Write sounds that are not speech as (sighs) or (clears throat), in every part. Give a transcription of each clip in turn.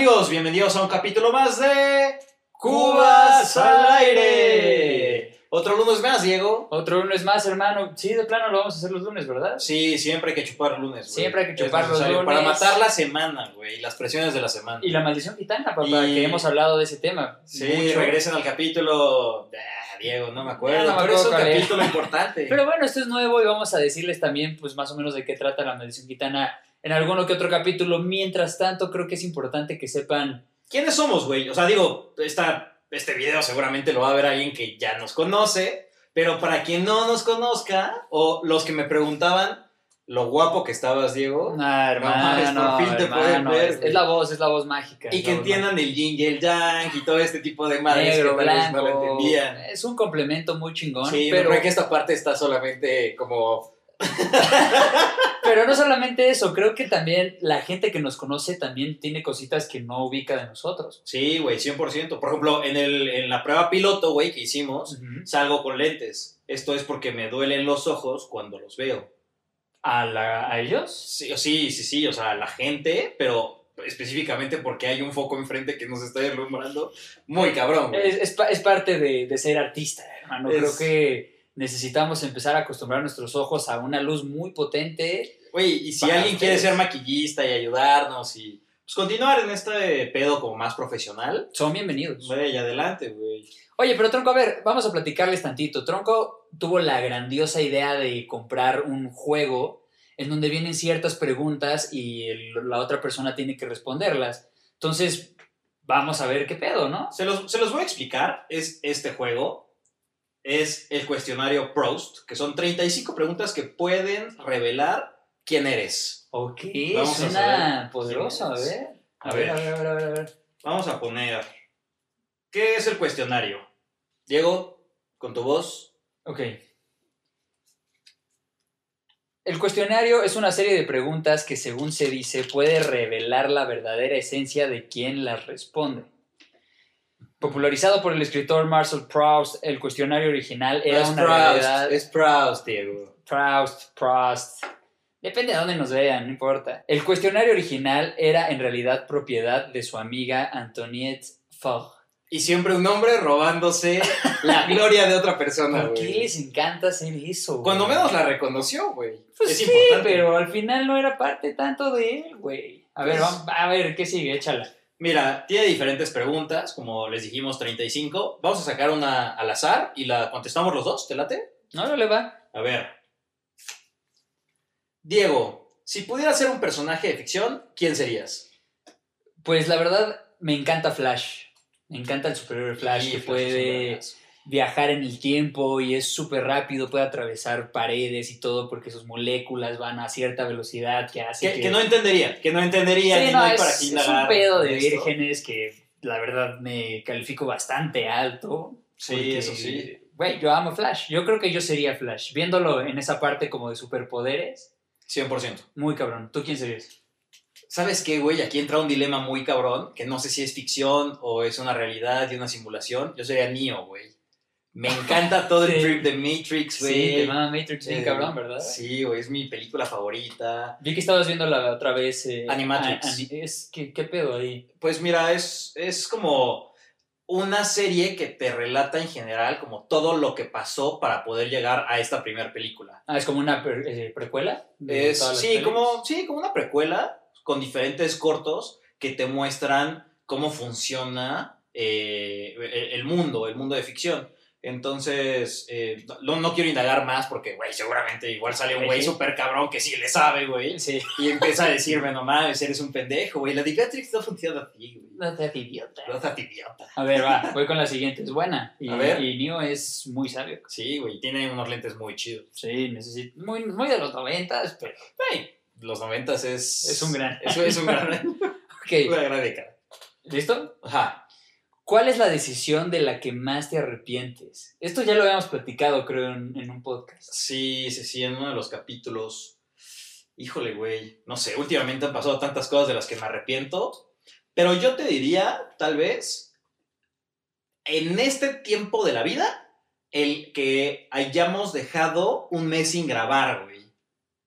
Amigos, bienvenidos a un capítulo más de Cubas al aire. Otro lunes más, Diego. Otro lunes más, hermano. Sí, de plano lo vamos a hacer los lunes, ¿verdad? Sí, siempre hay que chupar lunes, güey. Siempre hay que chupar los lunes. Para matar la semana, güey, las presiones de la semana. Y la maldición gitana, papá, Y- que hemos hablado de ese tema. Sí, Mucho. regresen al capítulo. Ah, Diego, no me acuerdo. Ya no me pero es un acuerdo capítulo importante. (laughs) Pero bueno, esto es nuevo y vamos a decirles también, pues más o menos de qué trata la maldición gitana en alguno que otro capítulo. Mientras tanto, creo que es importante que sepan. ¿Quiénes somos, güey? O sea, digo, esta, este video seguramente lo va a ver alguien que ya nos conoce, pero para quien no nos conozca, o los que me preguntaban lo guapo que estabas, Diego, Ah, mames, hermano, por fin te hermano, pueden ver, es, es la voz, es la voz mágica. y que entiendan el yin y el yang y todo este tipo de madres Negro, que tal vez no lo entendían. Es un complemento muy chingón. Sí, pero, pero creo que esta parte está solamente como... (laughs) pero no solamente eso, creo que también la gente que nos conoce también tiene cositas que no ubica de nosotros. Sí, güey, 100%. Por ejemplo, en, el, en la prueba piloto, güey, que hicimos, salgo con lentes. Esto es porque me duelen los ojos cuando los veo. ¿A, la- ¿A ellos? Sí, sí, sí, sí, o sea, la gente, pero específicamente porque hay un foco enfrente que nos está deslumbrando. Muy cabrón, güey. Es, es es parte de, de ser artista, hermano. Es- Creo que necesitamos empezar a acostumbrar nuestros ojos a una luz muy potente. Güey, y si alguien quiere ustedes. ser maquillista y ayudarnos y pues, continuar en este pedo como más profesional, Son bienvenidos. güey, adelante, güey. Oye, pero Tronco, a ver, vamos a platicarles tantito. Tronco tuvo la grandiosa idea de comprar un juego en donde vienen ciertas preguntas y el- la otra persona tiene que responderlas. Entonces, vamos a ver qué pedo, ¿no? Se los, se los voy a explicar. Es este juego. Es el cuestionario Proust, que son 35 preguntas que pueden revelar quién eres. Ok, Vamos a suena saber poderoso, a ver. Ver. ver, a ver, a ver, a ver. Vamos a poner. ¿Qué es el cuestionario? Diego, con tu voz. Ok. El cuestionario es una serie de preguntas que, según se dice, puede revelar la verdadera esencia de quien las responde. Popularizado por el escritor Marcel Proust, el cuestionario original era es una Proust, realidad. es Proust, Diego. Proust, Proust. Depende de dónde nos vean, no importa. El cuestionario original era en realidad propiedad de su amiga Antoniette Fogg. Y siempre un hombre robándose la (laughs) gloria de otra persona, ¿Por qué güey. les encanta hacer eso? güey? Cuando menos la reconoció, güey. Pues es sí, importante. pero al final no era parte tanto de él, güey. A ver, Pues- vamos, a ver, ¿qué sigue? Échala. Mira, tiene diferentes preguntas, como les dijimos, 35. Vamos a sacar una al azar y la contestamos los dos, ¿te late? No, no le va. A ver. Diego, si pudieras ser un personaje de ficción, ¿quién serías? Pues la verdad, me encanta Flash. Me encanta el superhéroe Flash Sí, que Flash puede. Viajar en el tiempo y es súper rápido, puede atravesar paredes y todo porque sus moléculas van a cierta velocidad que hace Que, no entendería, que no entendería Sí, no, no hay es, para qué es un pedo de esto. vírgenes que la verdad me califico bastante alto. Sí, porque, eso sí. Güey, yo amo Flash. Yo creo que yo sería Flash. Viéndolo en esa parte como de superpoderes, 100%. muy cabrón. ¿Tú quién serías? ¿Sabes qué, güey? Aquí entra un dilema muy cabrón, que no sé si es ficción o es una realidad y una simulación. Yo sería Neo, güey. Me encanta todo el trip de Matrix, güey. Sí, te mama Matrix bien Eh, cabrón, ¿verdad? Sí, güey, es mi película favorita. Vi que estabas viendo la otra vez. Eh, Animatrix. a- es, ¿qué, ¿Qué pedo ahí? Pues mira, es, es como una serie que te relata en general como todo lo que pasó para poder llegar a esta primera película. Ah, es como una pre- eh, precuela. Es, sí, como, sí, como una precuela con diferentes cortos que te muestran cómo funciona el mundo, el mundo de ficción. Entonces, eh, no, no quiero indagar más porque, güey, seguramente igual sale un güey súper cabrón que sí le sabe, güey. Sí. Y empieza a decirme, no mames, eres un pendejo, güey. La Digatrix no funciona así, güey. No seas idiota. No seas idiota. A ver, va, voy con la siguiente. Es buena. Y, A ver. y Neo es muy sabio. Sí, güey, tiene unos lentes muy chidos. Sí, necesito. Muy, muy de los noventas, pero Güey, los noventas es... es un gran. Eso es un gran... (laughs) Ok, una gran década. ¿listo? Ajá. ¿Cuál es la decisión de la que más te arrepientes? Esto ya lo habíamos platicado, creo, en, un podcast. Sí, sí, sí, en uno de los capítulos. Híjole, güey. No sé, últimamente han pasado tantas cosas de las que me arrepiento. Pero yo te diría, tal vez, en este tiempo de la vida, el que hayamos dejado un mes sin grabar, güey.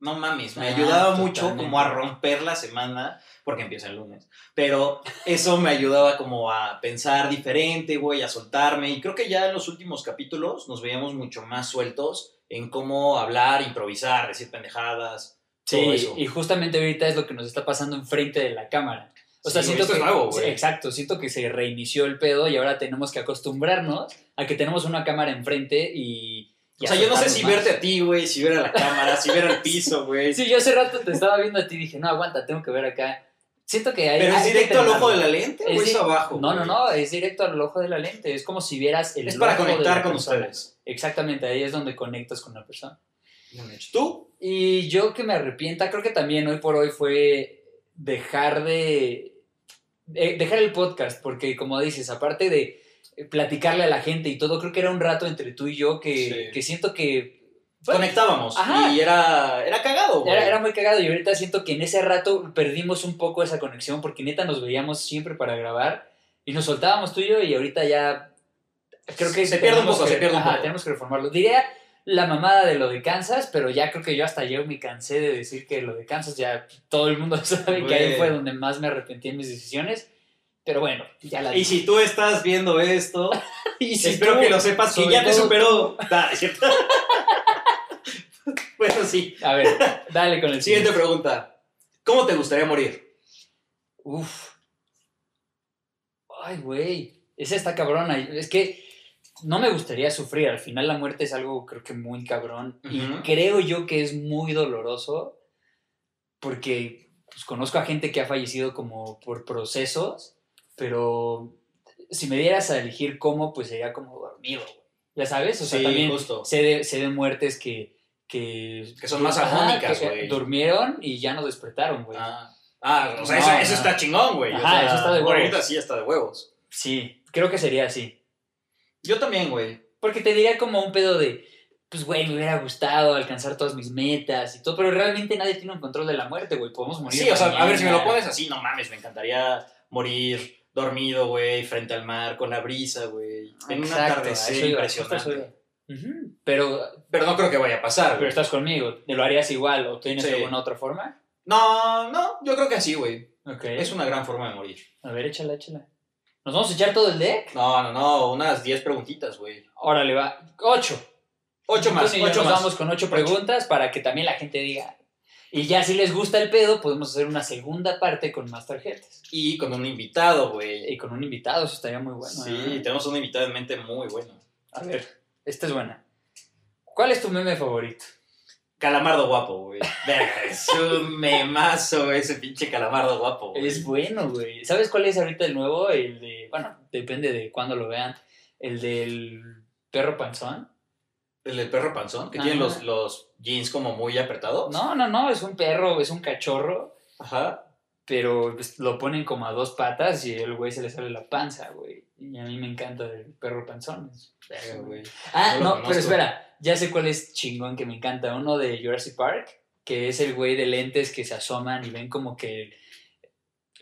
No mames, me Ah, ayudaba mucho como a romper la semana, porque empieza el lunes. Pero eso me ayudaba como a pensar diferente, güey, a soltarme. Y creo que ya en los últimos capítulos nos veíamos mucho más sueltos en cómo hablar, improvisar, decir pendejadas. todo Sí, eso. y justamente ahorita es lo que nos está pasando enfrente de la cámara. O sea, Sí, siento que. es nuevo, güey. sí, exacto, siento que se reinició el pedo y ahora tenemos que acostumbrarnos a que tenemos una cámara enfrente y. O sea, yo no sé si verte a ti, güey, si ver a la cámara, si ver al (laughs) piso, güey. Sí, yo hace rato te estaba viendo a ti y dije, no, aguanta, tengo que ver acá. Siento que hay. Pero es hay directo al ojo de la lente o Es es di- abajo. No, no, no, es directo al ojo de la lente. Es como si vieras el Es para conectar con persona. ustedes. Exactamente, ahí es donde conectas con la persona. ¿Tú? Y yo que me arrepienta, creo que también hoy por hoy fue dejar de, de- dejar el podcast, porque como dices, aparte de platicarle a la gente y todo, creo que era un rato entre tú y yo que, Sí. que siento que bueno, Conectábamos. Ajá. Y era, era cagado, era, era muy cagado y ahorita siento que en ese rato perdimos un poco esa conexión porque neta nos veíamos siempre para grabar y nos soltábamos tú y yo y ahorita ya creo que Se pierde un poco, que- se pierde un ajá, poco. tenemos que reformarlo. Diría la mamada de lo de Kansas, pero ya creo que yo hasta yo me cansé de decir que lo de Kansas ya todo el mundo (laughs) sabe que ahí fue donde más me arrepentí en mis decisiones. Pero bueno, ya la Y si tú estás viendo esto, (laughs) Y si espero tú- que lo sepas que ya te superó. (laughs) Ah, (laughs) bueno, sí. A ver, dale con el Siguiente siguiente. pregunta. ¿Cómo te gustaría morir? Uf. Ay, güey. Esa está cabrona. Es que no me gustaría sufrir. Al final la muerte es algo creo que muy cabrón. Y creo yo que es muy doloroso porque pues, conozco a gente que ha fallecido como por procesos, pero si me dieras a elegir cómo, pues sería como dormido, güey. Ya sabes, o sea, Sí, también justo. sé de, sé de muertes que... Que, Que son más armónicas, que güey. Durmieron y ya no despertaron, güey. Ah, ah, o sea, No, eso, no. eso está chingón, güey. O Ajá, sea, eso está de huevos. ahorita sí está de huevos. Sí, creo que sería así. Yo también, güey. Porque te diría como un pedo de, pues, güey, me hubiera gustado alcanzar todas mis metas y todo, pero realmente nadie tiene un control de la muerte, güey. Podemos morir. Sí, o sea, a ver, si me lo pones así, no mames, me encantaría morir dormido, güey, frente al mar, con la brisa, güey. En un Exacto, a atardecer impresionante. Pero, Pero no creo que vaya a pasar, pero estás conmigo, ¿te lo harías igual o tienes Sí. alguna otra forma? No, no, yo creo que así, güey. Ok. Es una gran forma de morir. A ver, échala, échala. ¿Nos vamos a echar todo el deck? No, no, no, unas 10 preguntitas, güey. Órale, va. Ocho. Ocho más, Entonces, ocho nos más. vamos con ocho preguntas para que también la gente diga. Y ya si les gusta el pedo, podemos hacer una segunda parte con más tarjetas. Y con un invitado, güey. Y con un invitado, eso estaría muy bueno. Sí, ¿eh? tenemos un invitado en mente muy bueno. A ver, esta es buena. ¿Cuál es tu meme favorito? Calamardo guapo, güey. Es un memazo ese pinche calamardo guapo, güey. Es bueno, güey. ¿Sabes cuál es ahorita el nuevo? El de, bueno, depende de cuándo lo vean. El del perro panzón. El del perro panzón, que Ajá. tiene los, los jeans como muy apretados. No, no, no, es un perro, es un cachorro, Ajá. pero pues, lo ponen como a dos patas y el güey se le sale la panza, güey. Y a mí me encanta el perro panzón. Verga, güey. Ah, No no, pero espera, ya sé cuál es chingón que me encanta. Uno de Jurassic Park, que es el güey de lentes que se asoman y ven como que.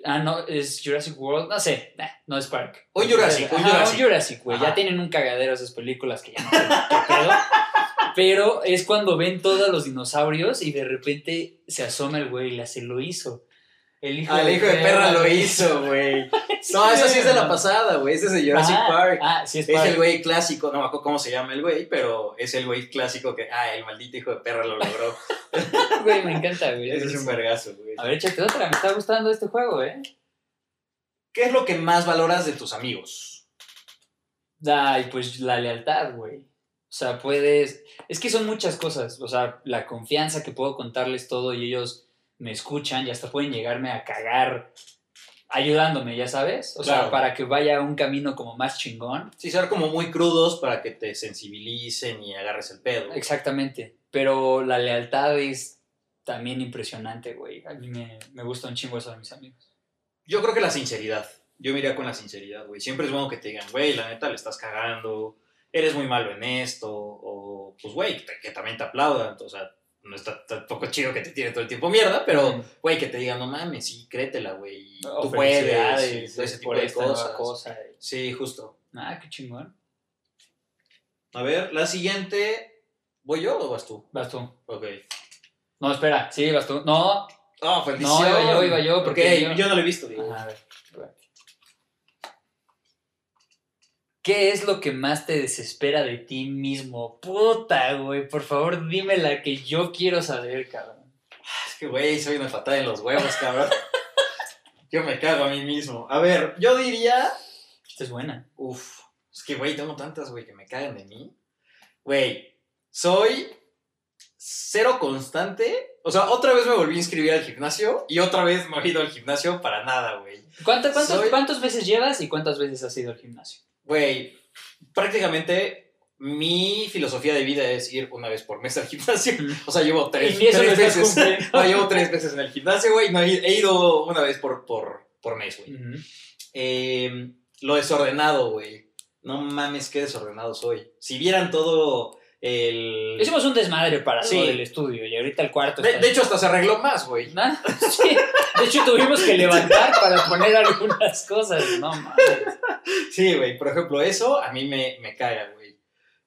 Ah, no, es Jurassic World, no sé, nah, no es Park. Un Jurassic, Ajá, Jurassic. Jurassic, güey. Ya tienen un cagadero esas películas que ya no sé qué pedo. (laughs) Pero es cuando ven todos los dinosaurios y de repente se asoma el güey y le hace lo hizo. El hijo, Ah, el hijo de perra lo hizo, güey. No, esa sí es de la pasada, güey. Ese es de Jurassic Ah, Park. Ah, sí, es Es Park. el güey clásico, no me acuerdo cómo se llama el güey, pero es el güey clásico que, ah, el maldito hijo de perra lo logró. (laughs) Güey, me encanta, güey. Ese es un vergazo, güey. A ver, échate otra, me está gustando este juego, ¿eh? ¿Qué es lo que más valoras de tus amigos? Ay, pues la lealtad, güey. O sea, puedes... Es que son muchas cosas. O sea, la confianza que puedo contarles todo y ellos me escuchan y hasta pueden llegarme a cagar ayudándome, ya sabes. O sea, para que vaya un camino como más chingón. Sí, ser como muy crudos para que te sensibilicen y agarres el pedo. Exactamente. Pero la lealtad es también impresionante, güey. A mí me, me gusta un chingo eso de mis amigos. Yo creo que la sinceridad. Yo me iría con la sinceridad, güey. Siempre es bueno que te digan, güey, la neta le estás cagando, eres muy malo en esto, o pues, güey, que, que también te aplaudan. O sea, no está tampoco chido que te tire todo el tiempo mierda, pero, güey, que te digan, no mames, sí, créetela, güey. y Tú puedes, felicidades y todo ese tipo por de cosas. cosa. Sí, justo. Ah, qué chingón. A ver, la siguiente. ¿Voy yo o vas tú? Vas tú. Ok. No, espera, sí, vas tú. No, Oh, no, iba yo, iba yo, porque yo- yo no lo he visto, digo. Ajá, a ver, ¿Qué es lo que más te desespera de ti mismo? Puta, güey, por favor, dime la que yo quiero saber, cabrón. Es que, güey, soy una patada en los huevos, cabrón. yo me cago a mí mismo. A ver, yo diría... Esta es buena. Uf, es que, güey, tengo tantas, güey, que me cagan de mí. Güey, soy cero constante. O sea, otra vez me volví a inscribir al gimnasio y otra vez me he ido al gimnasio para nada, güey. ¿Cuántas, cuántos, Soy- ¿Cuántas veces llevas y cuántas veces has ido al gimnasio? Güey, prácticamente mi filosofía de vida es ir una vez por mes al gimnasio. O sea, llevo tres, Y eso veces. (laughs) No, llevo tres veces en el gimnasio, güey. No, he, ido una vez por, por, por mes, güey. Eh, lo desordenado, güey. No mames, qué desordenado soy. Si vieran todo el... Hicimos un desmadre para Sí. todo el estudio y ahorita el cuarto De, está... de hecho, hasta se arregló más, güey. (laughs) Sí. De hecho, tuvimos que levantar para poner algunas cosas. No mames. Sí, güey. Por ejemplo, eso a mí me, me caga, güey.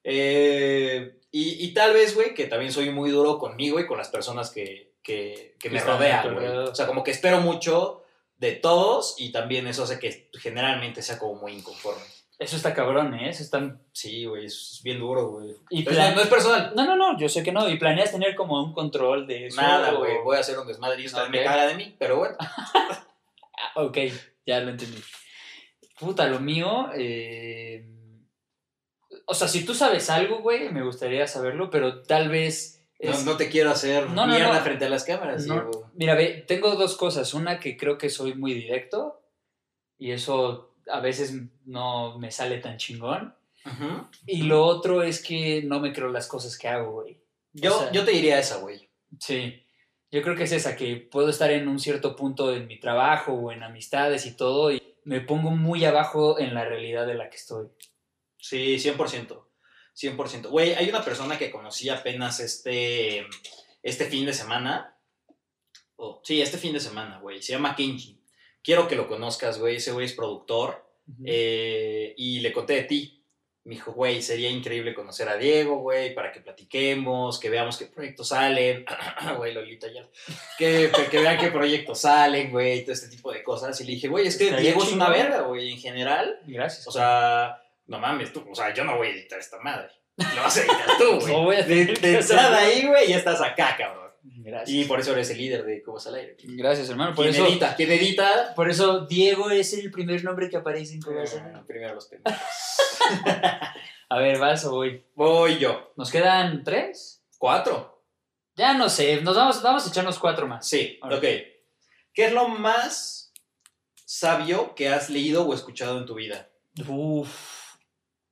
Eh, y, y tal vez, güey, que también soy muy duro conmigo y con las personas que, que, me rodean, güey. O sea, como que espero mucho de todos y también eso hace que generalmente sea como muy inconforme. Eso está cabrón, ¿eh? Eso está... Sí, güey, es bien duro, güey. Y plan- no, no es personal. No, no, no, yo sé que no. ¿Y planeas tener como un control de eso? Nada, o- güey. Voy a hacer un desmadre y eso también Ok. me caga de mí, pero bueno. (laughs) Ah, ok, ya lo entendí. Puta, lo mío... eh, O sea, si tú sabes algo, güey, me gustaría saberlo, pero tal vez... No, es- no te quiero hacer No, mierda no. frente a las cámaras. Diego. Mira, ve, tengo dos cosas. Una que creo que soy muy directo y eso a veces no me sale tan chingón. Y lo otro es que no me creo las cosas que hago, güey. yo, O sea- yo te diría esa, güey. Sí, yo creo que es esa, que puedo estar en un cierto punto en mi trabajo o en amistades y todo y me pongo muy abajo en la realidad de la que estoy. Sí, 100%. 100%. Güey, hay una persona que conocí apenas este, este fin de semana. Oh, sí, este fin de semana, güey. Se llama Kenji. Quiero que lo conozcas, güey. Ese güey es productor. Eh, y le conté de ti. Me dijo, güey, sería increíble conocer a Diego, güey, para que platiquemos, que veamos qué proyectos salen. (clears throat) Güey, Lolita ya. Que, que vean qué proyectos salen, güey, todo este tipo de cosas. Y le dije, güey, es que Diego es una verga, güey, en general. Gracias. O sea, no mames, tú, o sea, yo no voy a editar esta madre. Lo vas a editar tú, (laughs) güey. No voy a de, de entrada ahí, güey, ya estás acá, cabrón. Gracias. Y por eso eres el líder de Cubos al Aire. Gracias, hermano. Por ¿Quién eso, edita? ¿Quién edita? por eso Diego es el primer nombre que aparece en Cobras al Aire. Ah, primero los pendejos. (laughs) (laughs) A ver, vas o voy. Voy yo. ¿Nos quedan tres? ¿Cuatro? Ya no sé, nos vamos, vamos a echarnos cuatro más. Sí, Ahora. ok. ¿Qué es lo más sabio que has leído o escuchado en tu vida? Uf,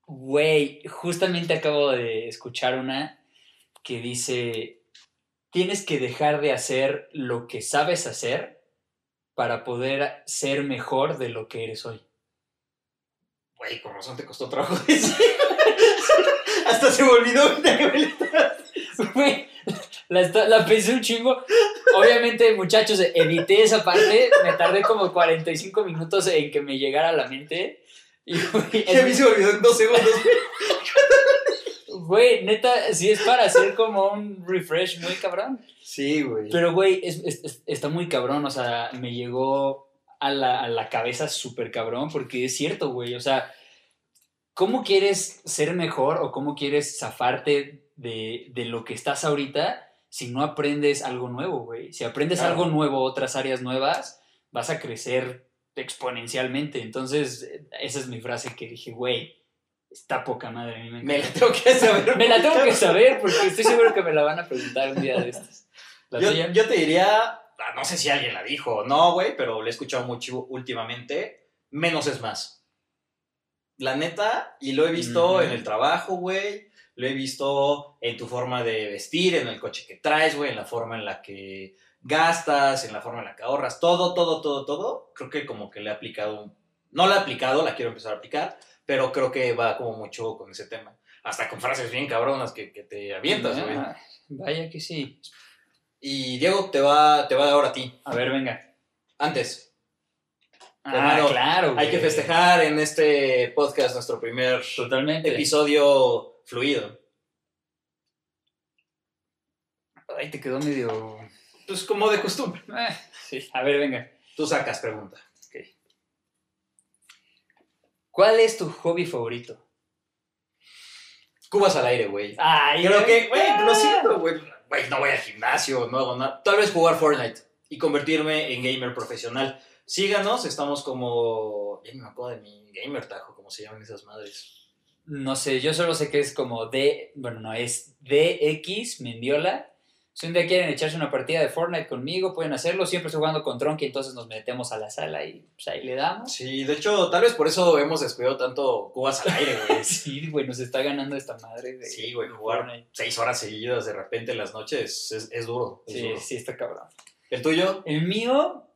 güey, justamente acabo de escuchar una que dice, tienes que dejar de hacer lo que sabes hacer para poder ser mejor de lo que eres hoy. Güey, con razón te costó trabajo (laughs) decir. Hasta se me olvidó. Güey, la, pensé un chingo. Obviamente, muchachos, edité esa parte, me tardé como 45 minutos en que me llegara a la mente. Y, güey, a mí se me olvidó en dos segundos. güey, neta, sí es para hacer como un refresh muy cabrón. Sí, güey. Pero, güey, es- es- es- está muy cabrón, o sea, me llegó a la, a la cabeza súper cabrón, porque es cierto, güey, o sea, ¿cómo quieres ser mejor o cómo quieres zafarte de, de lo que estás ahorita si no aprendes algo nuevo, güey? Si aprendes Claro. algo nuevo, otras áreas nuevas, vas a crecer exponencialmente. Entonces, esa es mi frase que dije, güey, está poca madre. a mí me la tengo que saber. (laughs) Me la tengo que saber porque estoy seguro que me la van a preguntar un día de (laughs) estos. ¿La Yo, yo te diría, no sé si alguien la dijo o no, güey, pero le he escuchado mucho últimamente. Menos es más. La neta, y lo he visto en el trabajo, güey. Lo he visto en tu forma de vestir, en el coche que traes, güey, en la forma en la que gastas, en la forma en la que ahorras. Todo, todo, todo, todo. Creo que como que le he aplicado. No la he aplicado, la quiero empezar a aplicar, pero creo que va como mucho con ese tema. Hasta con frases bien cabronas que, que te avientas, güey. Ah, Vaya que sí. Y Diego te va, te va a dar ahora a ti. A ver, venga. Antes, Ah, Hermano, claro. hay que güey. festejar en este podcast nuestro primer Totalmente. episodio fluido. Ay, te quedó medio. Pues como de costumbre. Eh, sí. A ver, venga. Tú sacas pregunta. ¿Cuál es tu hobby favorito? Cubas al aire, güey. Ay, Creo que, güey, lo siento, güey. No voy al gimnasio, no hago nada. Tal vez jugar Fortnite y convertirme en gamer profesional. Síganos, estamos como. Ya me acuerdo de mi gamer tajo, como se llaman esas madres. No sé, yo solo sé que es como D. Bueno, no, es DX Mendiola. Si un día quieren echarse una partida de Fortnite conmigo, pueden hacerlo. Siempre estoy jugando con Tronky, entonces nos metemos a la sala y pues, ahí le damos. Sí, de hecho, tal vez por eso hemos despedido tanto cubas al aire, güey. (laughs) Sí, güey, nos está ganando esta madre. De, Sí, güey, jugar Fortnite. seis horas seguidas de repente en las noches es, es duro. es Sí, duro. sí, está cabrón. ¿El tuyo? El mío,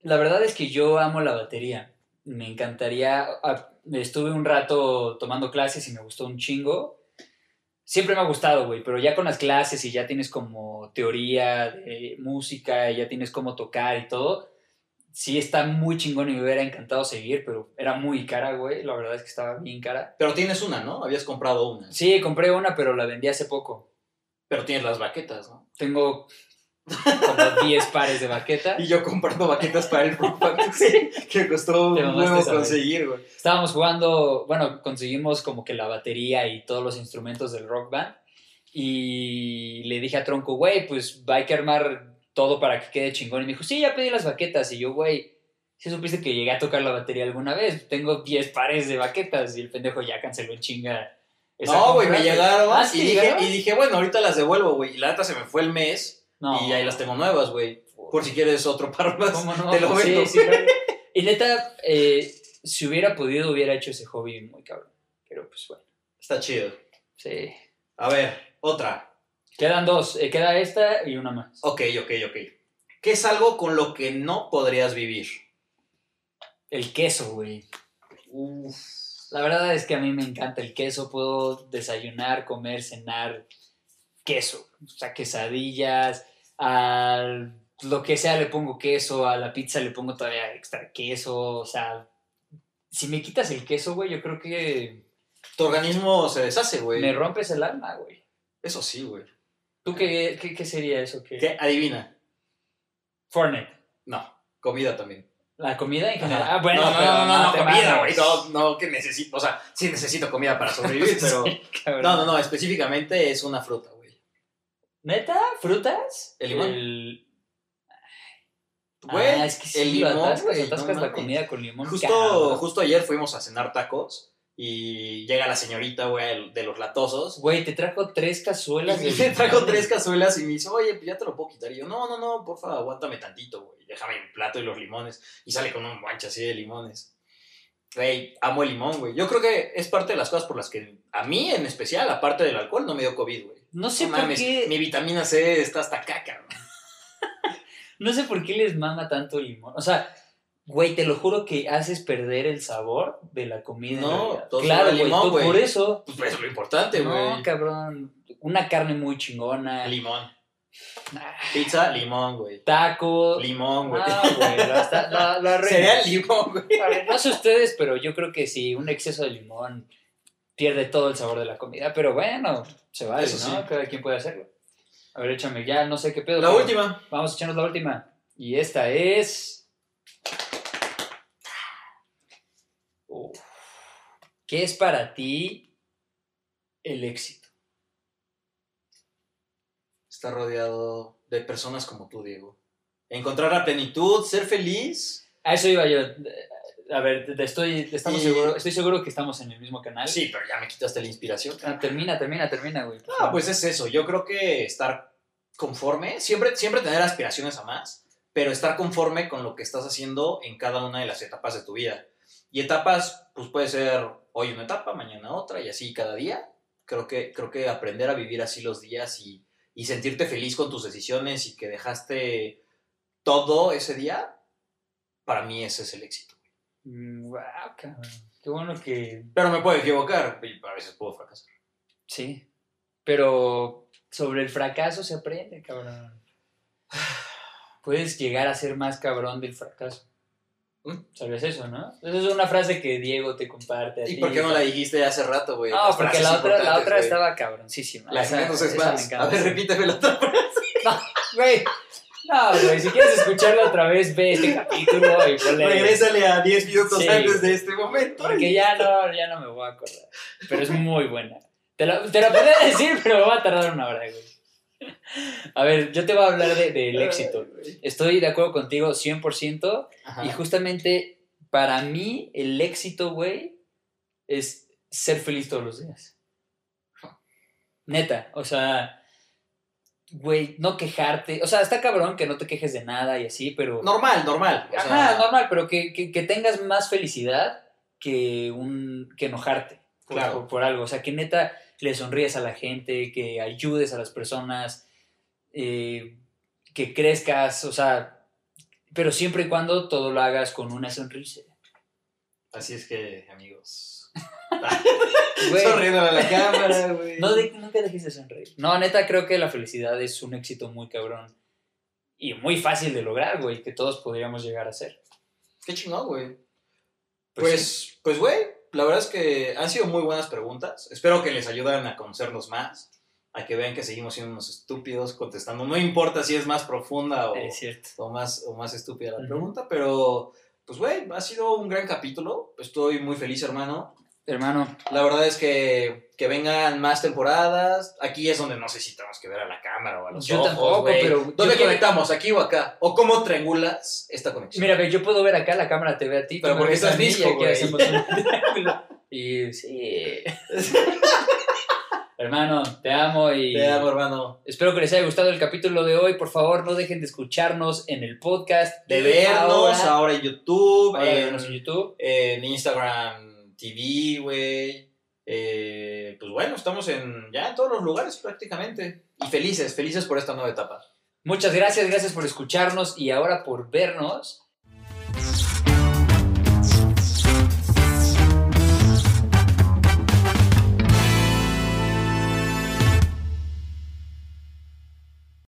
la verdad es que yo amo la batería. Me encantaría. Estuve un rato tomando clases y me gustó un chingo. Siempre me ha gustado, güey, pero ya con las clases y ya tienes como teoría de música, y ya tienes cómo tocar y todo. Sí, está muy chingón y me hubiera encantado seguir, pero era muy cara, güey. La verdad es que estaba bien cara. Pero tienes una, ¿no? Habías comprado una. Sí, compré una, pero la vendí hace poco. Pero tienes las baquetas, ¿no? Tengo como 10 pares de baqueta. Y yo comprando baquetas para el Pro Fantasy, (laughs) que costó un huevo conseguir, güey. Estábamos jugando, bueno, conseguimos como que la batería y todos los instrumentos del rock band. Y le dije a Tronco, güey, pues hay que armar todo para que quede chingón. Y me dijo, sí, ya pedí las baquetas. Y yo, güey, si supiste que llegué a tocar la batería alguna vez, tengo 10 pares de baquetas. Y el pendejo ya canceló en chinga. No, güey, me llegaron Ah, y, ¿sí dije, y dije, bueno, ahorita las devuelvo, güey. Y la neta se me fue el mes No. y ahí las tengo nuevas, güey. Por si quieres otro par (laughs) más, ¿Cómo no? te lo vendo. sí, claro. Y neta, eh, si hubiera podido, hubiera hecho ese hobby muy cabrón. Pero pues bueno, Está chido. sí. A ver, otra. Quedan dos. eh, queda esta y una más. Ok, ok, ok. ¿Qué es algo con lo que no podrías vivir? El queso, güey. La verdad es que a mí me encanta el queso. Puedo desayunar, comer, cenar queso. O sea, quesadillas, al lo que sea le pongo queso, a la pizza le pongo todavía extra queso. O sea, si me quitas el queso, güey, yo creo que Tu organismo se deshace, güey. me rompes el alma, güey. Eso sí, güey. ¿Tú qué, qué, qué sería eso? ¿Qué? ¿Qué? Adivina. Fortnite. No, comida también. La comida en general. Ah, bueno, no, no, pero no, no, no, comida, güey. No, no, que necesito. O sea, sí necesito comida para sobrevivir, (laughs) pero. Sí. No, no, no, específicamente es una fruta, güey. ¿Neta? ¿Frutas? ¿El limón? El- Güey, ah, es que sí, el limón, atascas, güey, atascas no la comida con limón. Justo, justo ayer fuimos a cenar tacos y llega la señorita, güey, de los latosos. Güey, te trajo tres cazuelas Y (laughs) limón. trajo tres cazuelas y me dice, oye, pues ya te lo puedo quitar. Y yo, no, no, no, porfa, aguántame tantito, güey. Déjame mi plato y los limones. Y sale con un mancha así de limones. Güey, amo el limón, güey. Yo creo que es parte de las cosas por las que a mí, en especial, aparte del alcohol, no me dio COVID, güey. No sé No por mames, qué. mi vitamina C está hasta acá, cabrón. (laughs) No sé por qué les mama tanto el limón. O sea, güey, te lo juro que haces perder el sabor de la comida. No, todo claro, limón, güey. Por eso. Pues eso es lo importante, güey. No, cabrón. Una carne muy chingona. limón. Ah, Pizza, limón, güey. Tacos. Limón, güey. Ah, güey. Lo, hasta- lo- lo arruinas. (laughs) Cereal, limón, güey. No sé ustedes, pero yo creo que sí, un exceso de limón pierde todo el sabor de la comida. Pero bueno, se vale, Eso ¿no? sí. Cada quien puede hacerlo. A ver, échame ya, no sé qué pedo. La última. Vamos a echarnos la última. Y esta es. Uf. ¿Qué es para ti el éxito? Está rodeado de personas como tú, Diego. Encontrar la plenitud, ser feliz. A eso iba yo. A ver, estoy, estamos Y- seguro, estoy seguro que estamos en el mismo canal. Sí, pero ya me quitaste la inspiración. Ah, termina, termina, termina, güey. Ah, favor. pues es eso. Yo creo que estar conforme, siempre, siempre tener aspiraciones a más, pero estar conforme con lo que estás haciendo en cada una de las etapas de tu vida. Y etapas, pues puede ser hoy una etapa, mañana otra y así cada día. Creo que, creo que aprender a vivir así los días y, y sentirte feliz con tus decisiones y que dejaste todo ese día, para mí ese es el éxito. Mm, Guau, cabrón. Qué bueno que. Pero me puedo equivocar y a veces puedo fracasar. Sí. Pero sobre el fracaso se aprende, cabrón. (sighs) Puedes llegar a ser más cabrón del fracaso. ¿Mm? ¿Sabes eso, no? Esa es una frase que Diego te comparte a ¿Y ti. por qué no la dijiste hace rato, güey? No, Las porque la otra, la otra estaba cabroncísima. La es esa me más. encanta. A ver, repíteme la otra frase. (laughs) No, güey. No, güey, si quieres escucharlo otra vez, ve este capítulo y ponle. Regrésale a 10 minutos Sí. antes de este momento. Porque ya no, ya no me voy a acordar. Pero es muy buena. Te la, te la podría decir, pero me va a tardar una hora, güey. A ver, yo te voy a hablar de- del éxito. Estoy de acuerdo contigo 100%. Ajá. Y justamente para mí, el éxito, güey, es ser feliz todos los días. Neta, o sea, güey, no quejarte. O sea, está cabrón que no te quejes de nada y así, pero. Normal, normal. o sea, Ajá, normal, pero que, que- que tengas más felicidad que, un, que enojarte por, Claro. por- por algo. O sea, que neta le sonríes a la gente, que ayudes a las personas, eh, que crezcas, o sea, pero siempre y cuando todo lo hagas con una sonrisa. Así es que, amigos. Güey, Sonriendo a la cámara, güey. no de- nunca dejes de sonreír. No, neta, creo que la felicidad es un éxito muy cabrón y muy fácil de lograr, güey, que todos podríamos llegar a ser. Qué chingón, güey. Pues Pues, pues, güey, la verdad es que han sido muy buenas preguntas. Espero que les ayuden a conocernos más, a que vean que seguimos siendo unos estúpidos contestando. No importa si es más profunda o, o más, o más estúpida la pregunta, pero, pues, güey, ha sido un gran capítulo. Estoy muy feliz, hermano. Hermano, La verdad es que, que vengan más temporadas. Aquí es donde no sé si tenemos que ver a la cámara o a los Yo ojos, tampoco, pero ¿Dónde yo conectamos? ¿Aquí o acá? ¿O cómo triangulas esta conexión? Mira, yo puedo ver acá, la cámara te ve a ti. Pero porque estás aquí güey. (laughs) Y sí. (laughs) Hermano, te amo y Te amo, hermano. espero que les haya gustado el capítulo de hoy. Por favor, no dejen de escucharnos en el podcast. De vernos ahora, ahora en YouTube, ahora en, en YouTube. en Instagram TV, güey. Eh, pues bueno, estamos en ya en todos los lugares prácticamente. Y felices, felices por esta nueva etapa. Muchas gracias, gracias por escucharnos y ahora por vernos.